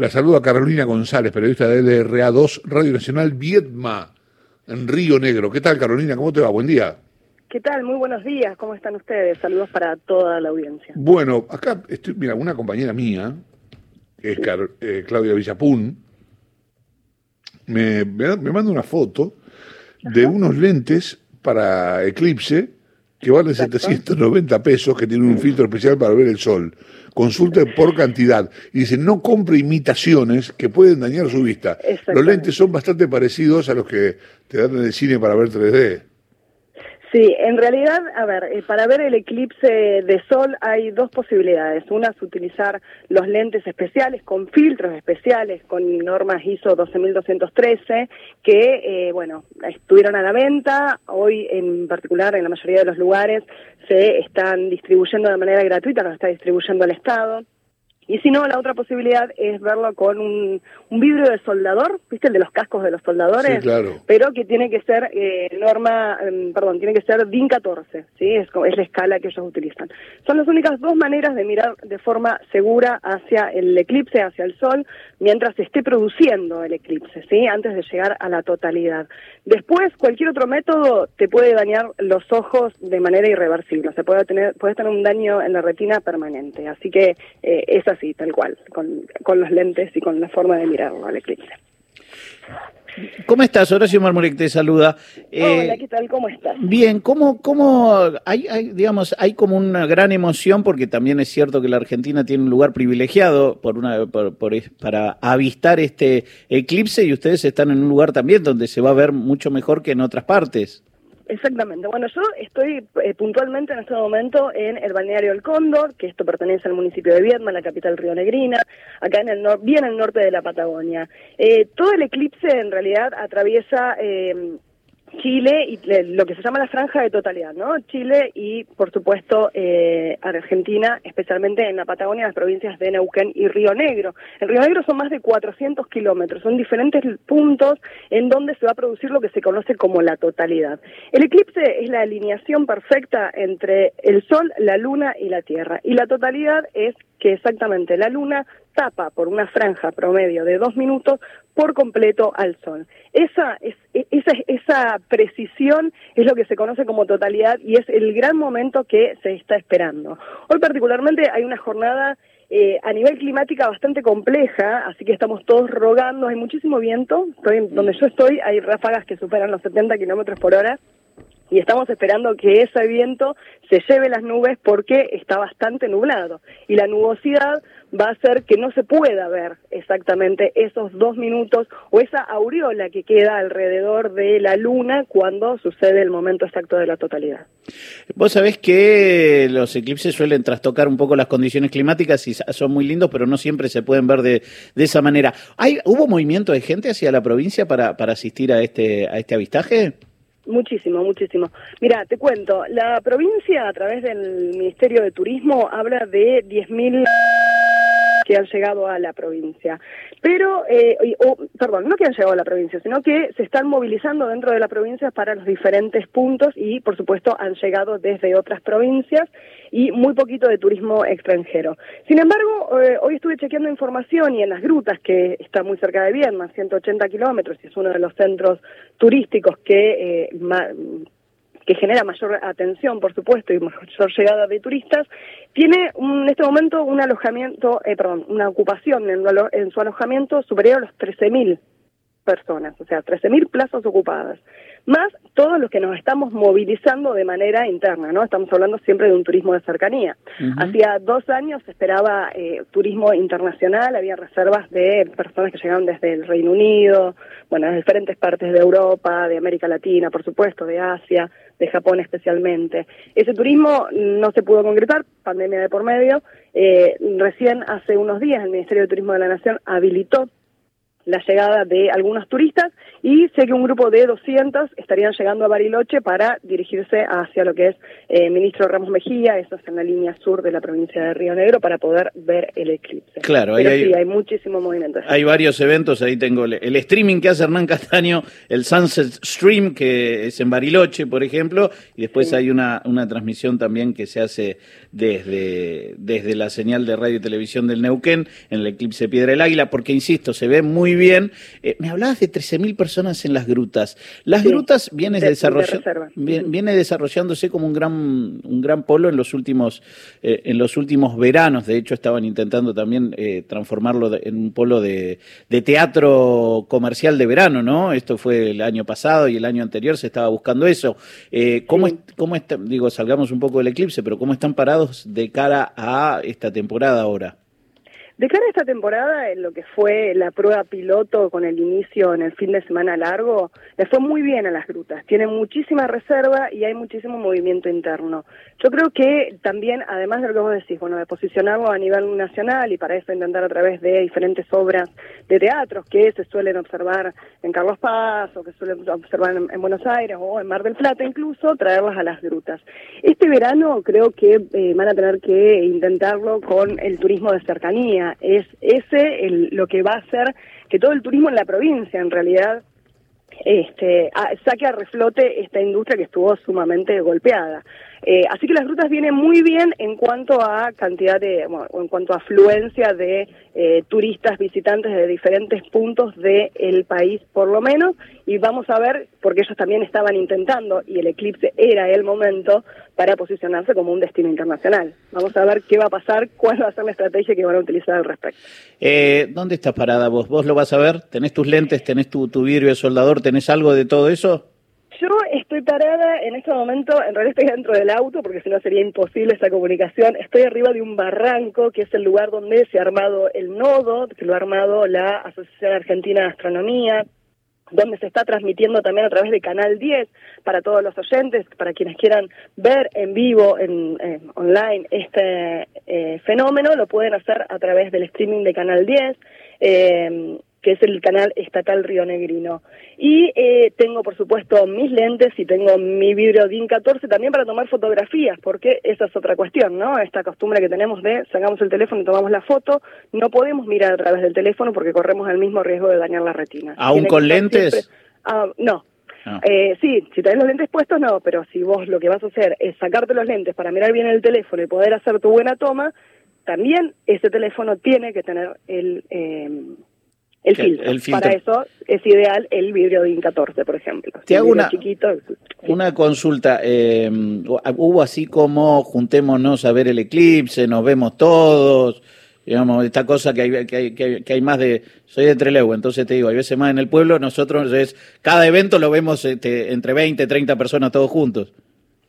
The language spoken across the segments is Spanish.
La saluda Carolina González, periodista de LRA2, Radio Nacional Viedma, en Río Negro. ¿Qué tal, Carolina? ¿Cómo te va? Buen día. ¿Qué tal? Muy buenos días. ¿Cómo están ustedes? Saludos para toda la audiencia. Bueno, acá estoy, mira, una compañera mía, que es eh, Claudia Villapún, me, me, manda una foto de unos lentes para eclipse que valen 790 pesos, que tienen un filtro especial para ver el sol. Consulte por cantidad. Y dice, no compre imitaciones que pueden dañar su vista. Los lentes son bastante parecidos a los que te dan en el cine para ver 3D. Sí, en realidad, a ver, eh, para ver el eclipse de sol hay dos posibilidades. Una es utilizar los lentes especiales con filtros especiales, con normas ISO 12213, que, eh, bueno, estuvieron a la venta. Hoy, en particular, en la mayoría de los lugares, se están distribuyendo de manera gratuita, los está distribuyendo el Estado. Y si no, la otra posibilidad es verlo con un, un vidrio de soldador, ¿viste? El de los cascos de los soldadores. Sí, claro. Pero que tiene que ser eh, norma, em, perdón, tiene que ser DIN 14, ¿sí? Es, es la escala que ellos utilizan. Son las únicas dos maneras de mirar de forma segura hacia el eclipse, hacia el sol, mientras se esté produciendo el eclipse, ¿sí? Antes de llegar a la totalidad. Después, cualquier otro método te puede dañar los ojos de manera irreversible. Se puede tener, puedes tener un daño en la retina permanente. Así que eh, es así, tal cual, con, con los lentes y con la forma de mirarlo al eclipse. ¿Cómo estás? Horacio Marmurek te saluda. Hola, eh, ¿qué tal? ¿Cómo estás? Bien, ¿cómo, cómo hay, hay, digamos, hay como una gran emoción porque también es cierto que la Argentina tiene un lugar privilegiado por una, por, por, para avistar este eclipse y ustedes están en un lugar también donde se va a ver mucho mejor que en otras partes. Exactamente. Bueno, yo estoy eh, puntualmente en este momento en el balneario El Cóndor, que esto pertenece al municipio de Viedma, la capital rionegrina, acá en el bien al norte de la Patagonia. Eh, todo el eclipse en realidad atraviesa eh, Chile y lo que se llama la franja de totalidad, ¿no? Chile y, por supuesto, eh, Argentina, especialmente en la Patagonia, las provincias de Neuquén y Río Negro. En Río Negro son más de 400 kilómetros, son diferentes puntos en donde se va a producir lo que se conoce como la totalidad. El eclipse es la alineación perfecta entre el Sol, la Luna y la Tierra, y la totalidad es que exactamente la Luna tapa por una franja promedio de dos minutos por completo al sol. Esa, es, e, esa, esa precisión es lo que se conoce como totalidad y es el gran momento que se está esperando. Hoy particularmente hay una jornada eh, a nivel climática bastante compleja, así que estamos todos rogando, hay muchísimo viento, estoy, donde yo estoy hay ráfagas que superan los 70 kilómetros por hora y estamos esperando que ese viento se lleve las nubes porque está bastante nublado y la nubosidad va a hacer que no se pueda ver exactamente esos dos minutos o esa aureola que queda alrededor de la luna cuando sucede el momento exacto de la totalidad. Vos sabés que los eclipses suelen trastocar un poco las condiciones climáticas y son muy lindos, pero no siempre se pueden ver de, de esa manera. ¿Hay, ¿Hubo movimiento de gente hacia la provincia para, para asistir a este, a este avistaje? Muchísimo, muchísimo. Mira, te cuento, la provincia a través del Ministerio de Turismo habla de 10.000 que han llegado a la provincia. Pero, eh, perdón, no que han llegado a la provincia, sino que se están movilizando dentro de la provincia para los diferentes puntos y, por supuesto, han llegado desde otras provincias y muy poquito de turismo extranjero. Sin embargo, eh, hoy estuve chequeando información y en las grutas, que está muy cerca de Viedma, 180 kilómetros, y es uno de los centros turísticos que eh, que genera mayor atención, por supuesto, y mayor llegada de turistas, tiene en este momento un alojamiento, eh, perdón, una ocupación en, en, su alojamiento superior a los 13.000 personas, o sea, 13.000 plazas ocupadas más todos los que nos estamos movilizando de manera interna, ¿no? Estamos hablando siempre de un turismo de cercanía. Hacía dos años se esperaba eh, turismo internacional, había reservas de personas que llegaban desde el Reino Unido, bueno, de diferentes partes de Europa, de América Latina, por supuesto, de Asia, de Japón especialmente. Ese turismo no se pudo concretar, pandemia de por medio. Eh, recién hace unos días el Ministerio de Turismo de la Nación habilitó la llegada de algunos turistas y sé que un grupo de 200 estarían llegando a Bariloche para dirigirse hacia lo que es eh, Ministro Ramos Mejía, eso es en la línea sur de la provincia de Río Negro, para poder ver el eclipse. Claro, Pero hay, sí, hay muchísimo movimiento. Hay varios eventos, ahí tengo el, el, streaming que hace Hernán Castaño, el Sunset Stream, que es en Bariloche, por ejemplo, y después sí. hay una, una transmisión también que se hace desde, desde la señal de radio y televisión del Neuquén, en el eclipse Piedra del Águila, porque, insisto, se ve muy bien. Eh, me hablabas de 13.000 personas en las grutas. Las sí, grutas viene, de, desarrollando, de viene, viene, desarrollándose como un gran, un gran polo en los últimos, eh, en los últimos veranos. De hecho, estaban intentando también eh, transformarlo en un polo de, de, teatro comercial de verano, ¿no? Esto fue el año pasado y el año anterior se estaba buscando eso. Eh, ¿Cómo, sí. es, cómo está, digo, salgamos un poco del eclipse, pero cómo están parados de cara a esta temporada ahora? De cara a esta temporada, en lo que fue la prueba piloto con el inicio en el fin de semana largo, le fue muy bien a las grutas. Tienen muchísima reserva y hay muchísimo movimiento interno. Yo creo que también, además de lo que vos decís, bueno, de posicionarlo a nivel nacional y para eso intentar a través de diferentes obras de teatros que se suelen observar en Carlos Paz o que suelen observar en Buenos Aires o en Mar del Plata incluso, traerlas a las grutas. Este verano creo que eh, van a tener que intentarlo con el turismo de cercanía es ese el, lo que va a hacer que todo el turismo en la provincia, en realidad, este, saque a reflote esta industria que estuvo sumamente golpeada. Eh, así que las rutas vienen muy bien en cuanto a cantidad de, bueno, en cuanto a afluencia de eh, turistas visitantes de diferentes puntos del de país, por lo menos, y vamos a ver, porque ellos también estaban intentando, y el eclipse era el momento para posicionarse como un destino internacional. Vamos a ver qué va a pasar, cuál va a ser la estrategia que van a utilizar al respecto. Eh, ¿Dónde estás parada vos? ¿Vos lo vas a ver? ¿Tenés tus lentes? ¿Tenés tu, tu vidrio de soldador? ¿Tenés algo de todo eso? Yo estoy parada en este momento, en realidad estoy dentro del auto porque si no sería imposible esa comunicación. Estoy arriba de un barranco que es el lugar donde se ha armado el nodo, que lo ha armado la Asociación Argentina de Astronomía, donde se está transmitiendo también a través de Canal 10 para todos los oyentes, para quienes quieran ver en vivo, en, online, este eh, fenómeno, lo pueden hacer a través del streaming de Canal 10. Eh, que es el canal estatal Río Negrino. Y eh, tengo, por supuesto, mis lentes y tengo mi vidrio DIN 14 también para tomar fotografías, porque esa es otra cuestión, ¿no? Esta costumbre que tenemos de sacamos el teléfono y tomamos la foto, no podemos mirar a través del teléfono porque corremos el mismo riesgo de dañar la retina. ¿Aún con lentes? Siempre... Ah, no. Ah. Eh, sí, si tenés los lentes puestos, no, pero si vos lo que vas a hacer es sacarte los lentes para mirar bien el teléfono y poder hacer tu buena toma, también ese teléfono tiene que tener el... Eh, el filtro. el filtro. Para eso es ideal el vidrio DIN 14, por ejemplo. Te hago una, chiquito, una consulta. Eh, hubo así como juntémonos a ver el eclipse, nos vemos todos. Digamos, esta cosa que hay, que hay, que hay, que hay más de. Soy de Trelew, entonces te digo, hay veces más en el pueblo, nosotros es. Cada evento lo vemos este, entre 20, 30 personas todos juntos.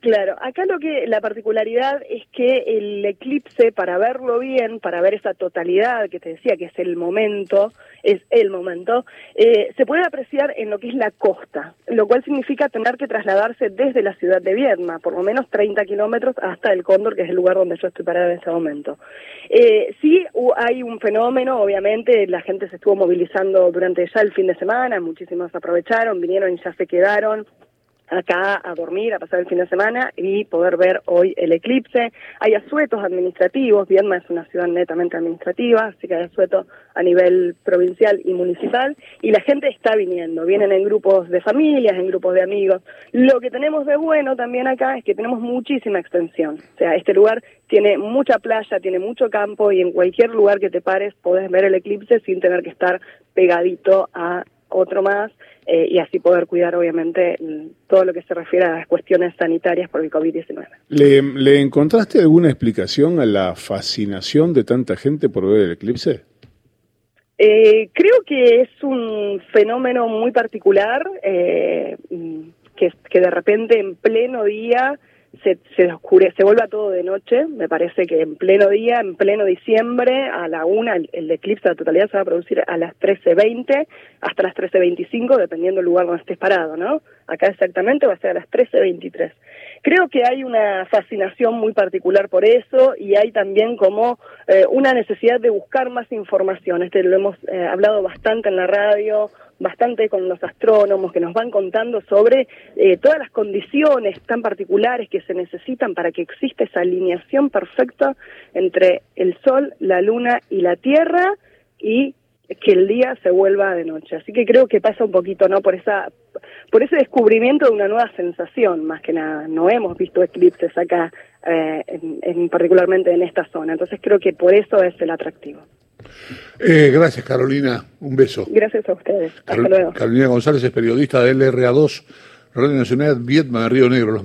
Claro, acá lo que la particularidad es que el eclipse, para verlo bien, para ver esa totalidad que te decía que es el momento, es el momento, eh, se puede apreciar en lo que es la costa, lo cual significa tener que trasladarse desde la ciudad de Viedma, por lo menos 30 kilómetros hasta el Cóndor, que es el lugar donde yo estoy parada en ese momento. Eh, sí hay un fenómeno, obviamente, la gente se estuvo movilizando durante ya el fin de semana, muchísimos aprovecharon, vinieron y ya se quedaron acá a dormir, a pasar el fin de semana y poder ver hoy el eclipse. Hay asuetos administrativos, Viedma es una ciudad netamente administrativa, así que hay asuetos a nivel provincial y municipal y la gente está viniendo, vienen en grupos de familias, en grupos de amigos. Lo que tenemos de bueno también acá es que tenemos muchísima extensión, o sea, este lugar tiene mucha playa, tiene mucho campo y en cualquier lugar que te pares podés ver el eclipse sin tener que estar pegadito a otro más eh, y así poder cuidar obviamente todo lo que se refiere a las cuestiones sanitarias por el COVID-19. ¿Le, ¿Le encontraste alguna explicación a la fascinación de tanta gente por ver el eclipse? Eh, creo que es un fenómeno muy particular, eh, que, que de repente en pleno día se, se oscurece, se vuelva todo de noche. Me parece que en pleno día, en pleno diciembre, a la una, el, eclipse de totalidad se va a producir a las 13.20 hasta las 13.25, dependiendo del lugar donde estés parado, ¿no? Acá exactamente va a ser a las 13.23. Creo que hay una fascinación muy particular por eso y hay también como eh, una necesidad de buscar más información. Este lo hemos eh, hablado bastante en la radio, bastante con los astrónomos que nos van contando sobre eh, todas las condiciones tan particulares que se necesitan para que exista esa alineación perfecta entre el Sol, la Luna y la Tierra y que el día se vuelva de noche. Así que creo que pasa un poquito, ¿no? Por esa, por ese descubrimiento de una nueva sensación, más que nada. No hemos visto eclipses acá, eh, en, en, particularmente en esta zona. Entonces creo que por eso es el atractivo. Eh, gracias, Carolina. Un beso. Gracias a ustedes. Hasta Carol luego. Carolina González es periodista de LRA2, Radio Nacional Vietma de Río Negro.